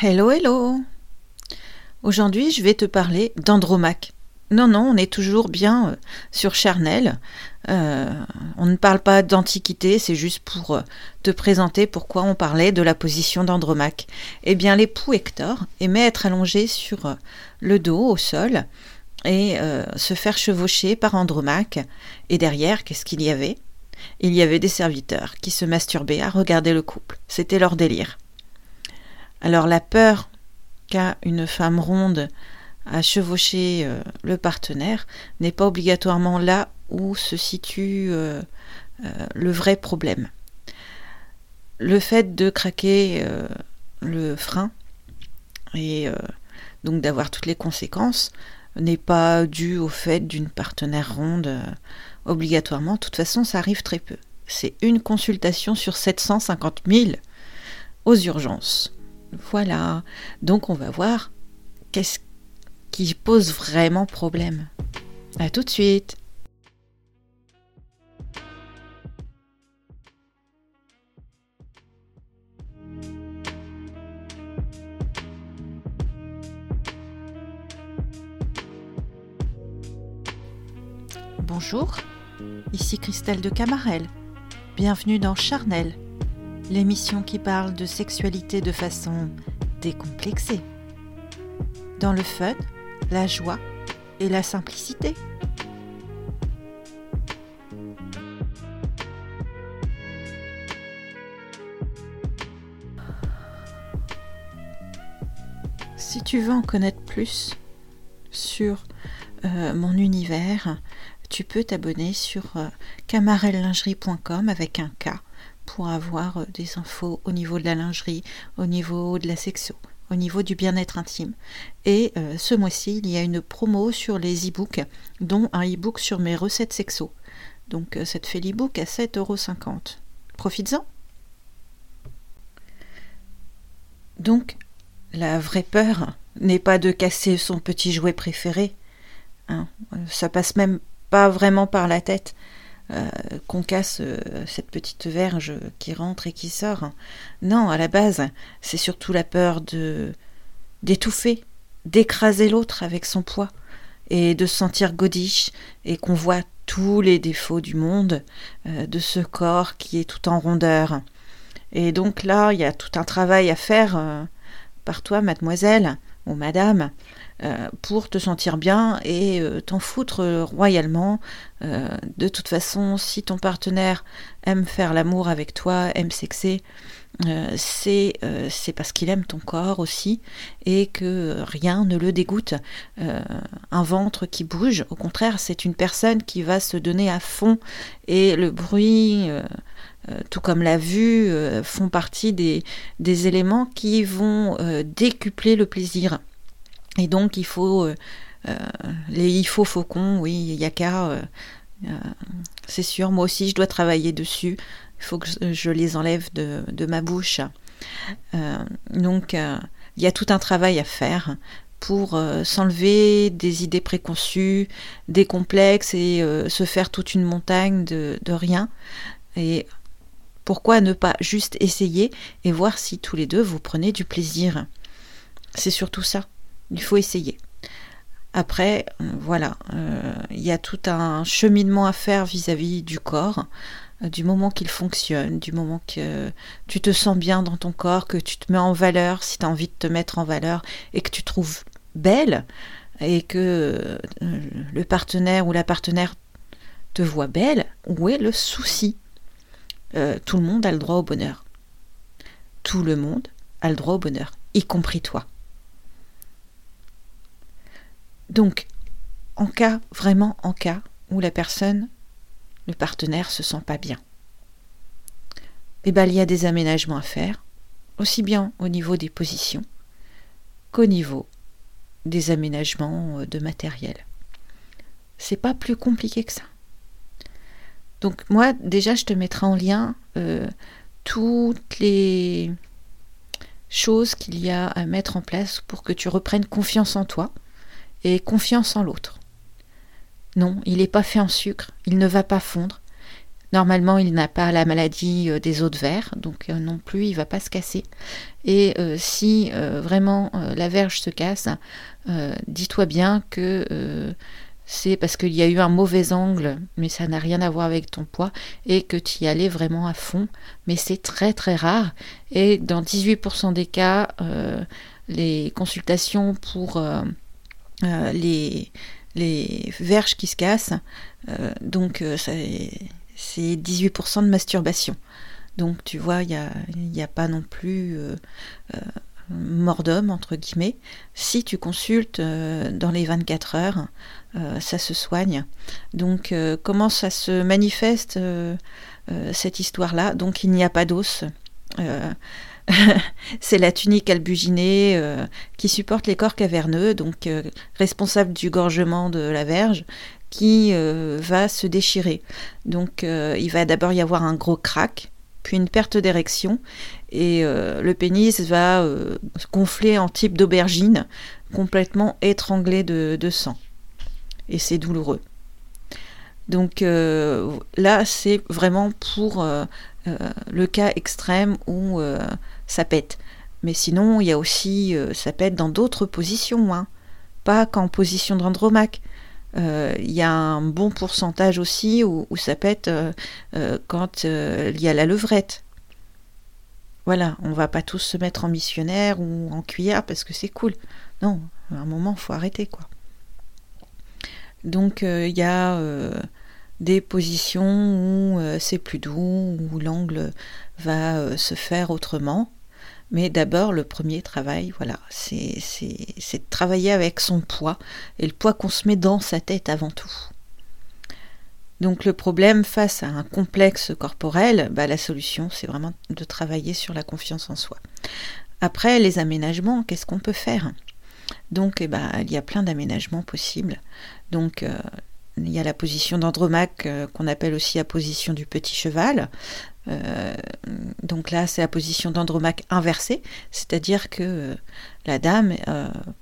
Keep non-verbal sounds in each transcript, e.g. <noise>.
Hello, hello Aujourd'hui, je vais te parler d'Andromaque. Non, non, on est toujours bien euh, sur Charnel. Euh, on ne parle pas d'Antiquité, c'est juste pour euh, te présenter pourquoi on parlait de la position d'Andromaque. Eh bien, l'époux Hector aimait être allongé sur le dos, au sol, et se faire chevaucher par Andromaque. Et derrière, qu'est-ce qu'il y avait? Il y avait des serviteurs qui se masturbaient à regarder le couple. C'était leur délire. Alors la peur qu'a une femme ronde à chevaucher euh, le partenaire n'est pas obligatoirement là où se situe euh, euh, le vrai problème. Le fait de craquer le frein et donc d'avoir toutes les conséquences n'est pas dû au fait d'une partenaire ronde obligatoirement. De toute façon, ça arrive très peu. C'est une consultation sur 750 000 aux urgences. Voilà. Donc on va voir qu'est-ce qui pose vraiment problème. À tout de suite. Bonjour, ici Christelle de Camarel. Bienvenue dans Charnel l'émission qui parle de sexualité de façon décomplexée. Dans le fun, la joie et la simplicité. Si tu veux en connaître plus sur euh, mon univers, tu peux t'abonner sur euh, avec un K pour avoir euh, des infos au niveau de la lingerie, au niveau de la sexo, au niveau du bien-être intime. Et euh, ce mois-ci, il y a une promo sur les e-books, dont un e-book sur mes recettes sexo. Donc euh, ça te fait l'e-book à 7,50€. Profites-en. Donc, la vraie peur n'est pas de casser son petit jouet préféré. Hein. Ça passe même pas vraiment par la tête. Euh, qu'on casse euh, cette petite verge qui rentre et qui sort. Non, à la base, c'est surtout la peur de d'étouffer, d'écraser l'autre avec son poids et de se sentir godiche et qu'on voit tous les défauts du monde euh, de ce corps qui est tout en rondeur. Et donc là, il y a tout un travail à faire par toi, mademoiselle madame, euh, pour te sentir bien et euh, t'en foutre royalement. Euh, de toute façon, si ton partenaire aime faire l'amour avec toi, aime sexer, c'est parce qu'il aime ton corps aussi et que rien ne le dégoûte. un ventre qui bouge, au contraire, c'est une personne qui va se donner à fond et le bruit tout comme la vue, font partie des, éléments qui vont décupler le plaisir. Et donc il faut euh, euh, les il faut faucons, oui, yaka, euh, c'est sûr. Moi aussi, je dois travailler dessus. Il faut que je les enlève de, de ma bouche. donc il y a tout un travail à faire pour s'enlever des idées préconçues, des complexes et se faire toute une montagne de, de, rien. Et pourquoi ne pas juste essayer et voir si tous les deux vous prenez du plaisir? C'est surtout ça. Il faut essayer. Après, euh, voilà, euh, il y a tout un cheminement à faire vis-à-vis du corps, euh, du moment qu'il fonctionne, du moment que tu te sens bien dans ton corps, que tu te mets en valeur, si tu as envie de te mettre en valeur, et que tu trouves belle, et que le partenaire ou la partenaire te voit belle, où est le souci? Tout le monde a le droit au bonheur. Tout le monde a le droit au bonheur, y compris toi. Donc, en cas, vraiment en cas où la personne, le partenaire, se sent pas bien, eh ben, il y a des aménagements à faire, aussi bien au niveau des positions qu'au niveau des aménagements euh, de matériel. C'est pas plus compliqué que ça. Donc moi déjà je te mettrai en lien euh, toutes les choses qu'il y a à mettre en place pour que tu reprennes confiance en toi, et confiance en l'autre. Non, il n'est pas fait en sucre, il ne va pas fondre. Normalement, il n'a pas la maladie des os de verre, donc non plus, il va pas se casser. Et si vraiment la verge se casse, dis-toi bien que c'est parce qu'il y a eu un mauvais angle, mais ça n'a rien à voir avec ton poids, et que tu y allais vraiment à fond. Mais c'est très très rare. Et dans 18% des cas, euh, les consultations pour euh, euh, les, verges qui se cassent, donc c'est 18% de masturbation. Donc tu vois, il n'y a, a, pas non plus mort d'homme, entre guillemets. Si tu consultes dans les 24 heures, euh, ça se soigne. Donc euh, comment ça se manifeste euh, cette histoire-là? Donc il n'y a pas d'os. <laughs> c'est la tunique albuginée qui supporte les corps caverneux, donc responsable du gorgement de la verge, qui va se déchirer. Donc il va d'abord y avoir un gros crack, puis une perte d'érection, et le pénis va gonfler en type d'aubergine, complètement étranglé de sang et c'est douloureux. Donc euh, là, c'est vraiment pour euh, euh, le cas extrême où ça pète. Mais sinon, il y a aussi, ça pète dans d'autres positions, hein. pas qu'en position de Randromaque. Il y a un bon pourcentage aussi où, ça pète quand il y a la levrette. Voilà, on va pas tous se mettre en missionnaire ou en cuillère parce que c'est cool. Non, à un moment, faut arrêter quoi. Donc il euh, y a euh, des positions où euh, c'est plus doux, où l'angle va se faire autrement. Mais d'abord, le premier travail, voilà, c'est de travailler avec son poids et le poids qu'on se met dans sa tête avant tout. Donc le problème face à un complexe corporel, bah, la solution, c'est vraiment de travailler sur la confiance en soi. Après, les aménagements, qu'est-ce qu'on peut faire? Donc eh ben, il y a plein d'aménagements possibles. Donc euh, il y a la position d'Andromaque euh, qu'on appelle aussi la position du petit cheval. Euh, donc là, c'est la position d'Andromaque inversée, c'est-à-dire que la dame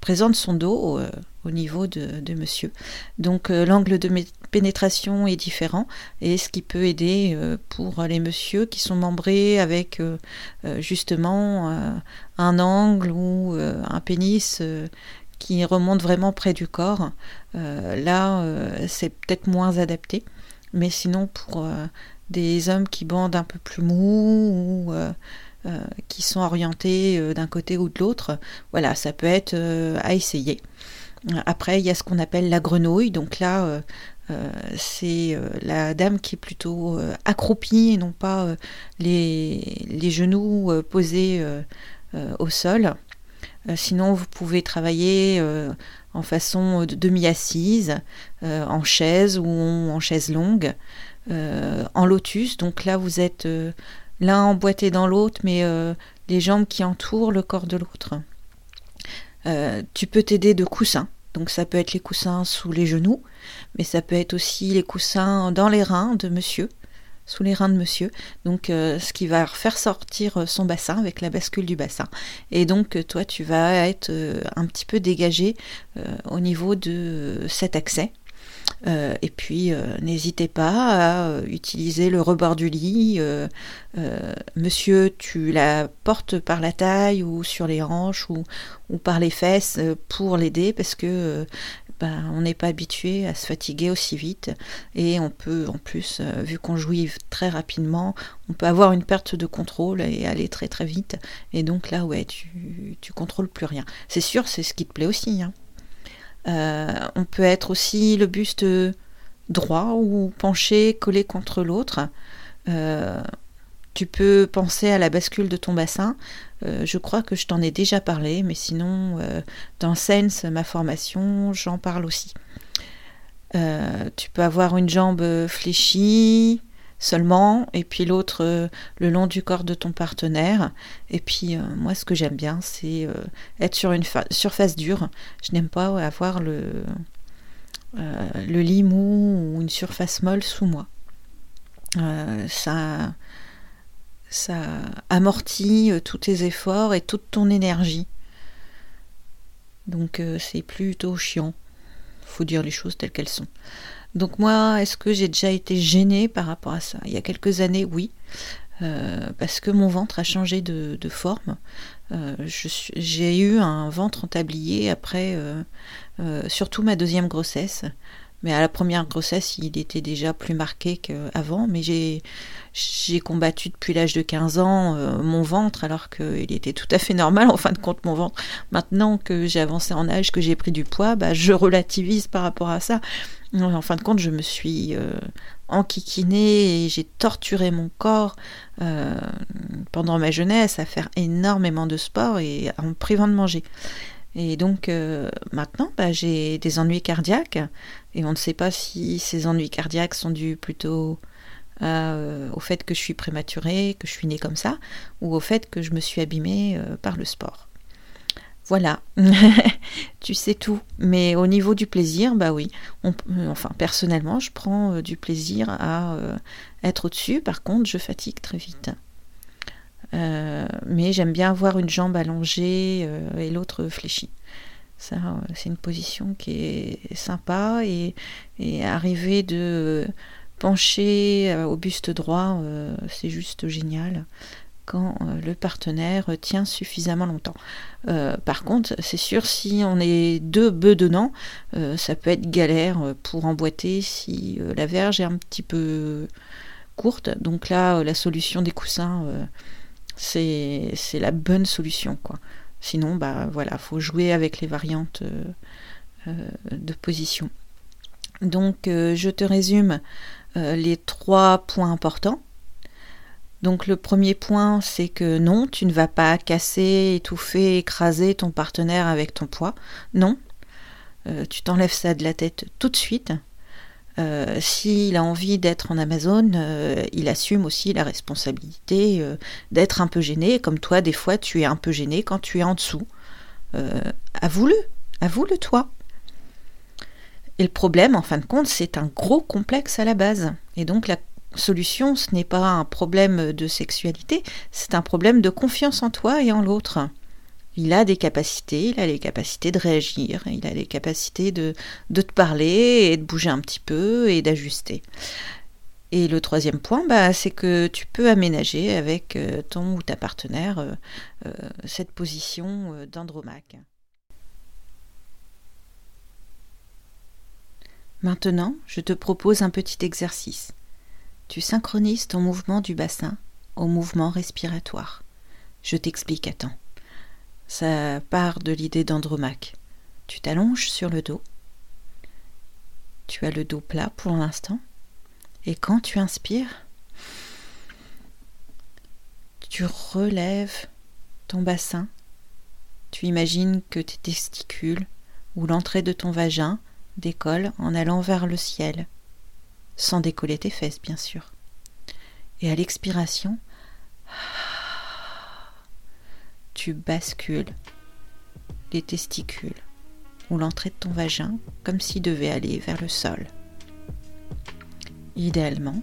présente son dos au niveau de, monsieur. Donc l'angle de pénétration est différent et ce qui peut aider pour les messieurs qui sont membrés avec justement un angle ou un pénis qui remonte vraiment près du corps. Euh, là, euh, c'est peut-être moins adapté. Mais sinon, pour euh, des hommes qui bandent un peu plus mou ou qui sont orientés d'un côté ou de l'autre, voilà, ça peut être à essayer. Après, il y a ce qu'on appelle la grenouille. Donc là, c'est la dame qui est plutôt accroupie et non pas les, les, genoux posés au sol. Euh, sinon, vous pouvez travailler euh, en façon de demi-assise, euh, en chaise ou en chaise longue, en lotus. Donc là, vous êtes l'un emboîté dans l'autre, mais les jambes qui entourent le corps de l'autre. tu peux t'aider de coussins. Donc ça peut être les coussins sous les genoux, mais ça peut être aussi les coussins dans les reins de monsieur sous les reins de monsieur, donc euh, ce qui va faire sortir euh, son bassin avec la bascule du bassin. Et donc euh, toi tu vas être un petit peu dégagé au niveau de cet accès. Et puis n'hésitez pas à utiliser le rebord du lit. monsieur, tu la portes par la taille ou sur les hanches ou, par les fesses pour l'aider parce que ben, on n'est pas habitué à se fatiguer aussi vite et on peut en plus, euh, vu qu'on jouit très rapidement, on peut avoir une perte de contrôle et aller très très vite et donc là ouais tu, tu contrôles plus rien. C'est sûr c'est ce qui te plaît aussi. Hein. Euh, on peut être aussi le buste droit ou penché collé contre l'autre. Euh, tu peux penser à la bascule de ton bassin. Euh, je crois que je t'en ai déjà parlé, mais sinon, dans Sense, ma formation, j'en parle aussi. Tu peux avoir une jambe fléchie seulement, et puis l'autre le long du corps de ton partenaire. Et puis, moi, ce que j'aime bien, c'est être sur une surface dure. Je n'aime pas avoir le, le lit mou ou une surface molle sous moi. ça ça amortit euh, tous tes efforts et toute ton énergie. Donc euh, c'est plutôt chiant. Faut dire les choses telles qu'elles sont. Donc moi, est-ce que j'ai déjà été gênée par rapport à ça? Il y a quelques années, oui. Euh, parce que mon ventre a changé de, forme. Euh, j'ai eu un ventre en tablier après, surtout ma deuxième grossesse. Mais à la première grossesse, il était déjà plus marqué qu'avant. Mais j'ai, combattu depuis l'âge de 15 ans euh, mon ventre, alors qu'il était tout à fait normal en fin de compte mon ventre. Maintenant que j'ai avancé en âge, que j'ai pris du poids, bah, je relativise par rapport à ça. En fin de compte, je me suis euh, enquiquinée et j'ai torturé mon corps euh, pendant ma jeunesse à faire énormément de sport et en me privant de manger. Et donc euh, maintenant, bah, j'ai des ennuis cardiaques et on ne sait pas si ces ennuis cardiaques sont dus plutôt euh, au fait que je suis prématurée, que je suis née comme ça, ou au fait que je me suis abîmée euh, par le sport. Voilà, <laughs> tu sais tout. Mais au niveau du plaisir, bah oui. enfin, personnellement, je prends du plaisir à être au-dessus. Par contre, je fatigue très vite. Euh, mais j'aime bien avoir une jambe allongée euh, et l'autre fléchie. Ça, euh, c'est une position qui est sympa et, arriver de pencher au buste droit, c'est juste génial quand le partenaire tient suffisamment longtemps. par contre, c'est sûr, si on est deux bœufs dedans, ça peut être galère pour emboîter si la verge est un petit peu courte. Donc là, la solution des coussins c'est la bonne solution quoi. Sinon bah voilà, faut jouer avec les variantes euh, euh, de position. Donc euh, je te résume les trois points importants. Donc le premier point, c'est que non, tu ne vas pas casser, étouffer, écraser ton partenaire avec ton poids. Non, tu t'enlèves ça de la tête tout de suite. Euh, s'il a envie d'être en Amazon, euh, il assume aussi la responsabilité euh, d'être un peu gêné, comme toi, des fois, tu es un peu gêné quand tu es en dessous. avoue-le, avoue-le toi. Et le problème, en fin de compte, c'est un gros complexe à la base. Et donc la solution, ce n'est pas un problème de sexualité, c'est un problème de confiance en toi et en l'autre. Il a des capacités, il a les capacités de réagir, il a les capacités de, te parler et de bouger un petit peu et d'ajuster. Et le troisième point, bah, c'est que tu peux aménager avec euh, ton ou ta partenaire euh, euh, cette position d'andromaque. Maintenant, je te propose un petit exercice. Tu synchronises ton mouvement du bassin au mouvement respiratoire. Je t'explique à temps. Ça part de l'idée d'Andromaque. Tu t'allonges sur le dos. Tu as le dos plat pour l'instant. Et quand tu inspires, tu relèves ton bassin. Tu imagines que tes testicules ou l'entrée de ton vagin décollent en allant vers le ciel, sans décoller tes fesses bien sûr. Et à l'expiration, tu bascules les testicules ou l'entrée de ton vagin comme s'il devait aller vers le sol. Idéalement,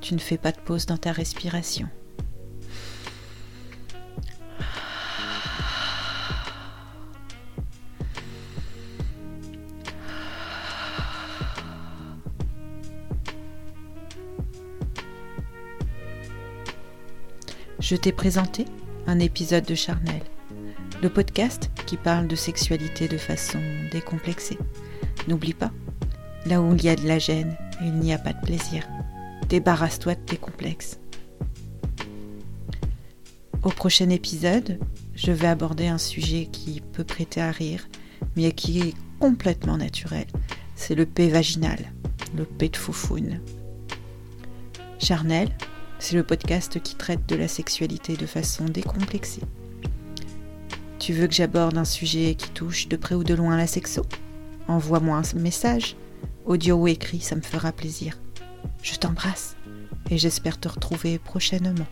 tu ne fais pas de pause dans ta respiration. Je t'ai présenté un épisode de Charnel, le podcast qui parle de sexualité de façon décomplexée. N'oublie pas, là où il y a de la gêne, il n'y a pas de plaisir. Débarrasse-toi de tes complexes. Au prochain épisode, je vais aborder un sujet qui peut prêter à rire, mais qui est complètement naturel. C'est le P vaginal, le P de foufoune. Charnel, c'est le podcast qui traite de la sexualité de façon décomplexée. Tu veux que j'aborde un sujet qui touche de près ou de loin la sexo? Envoie-moi un message, audio ou écrit, ça me fera plaisir. Je t'embrasse et j'espère te retrouver prochainement.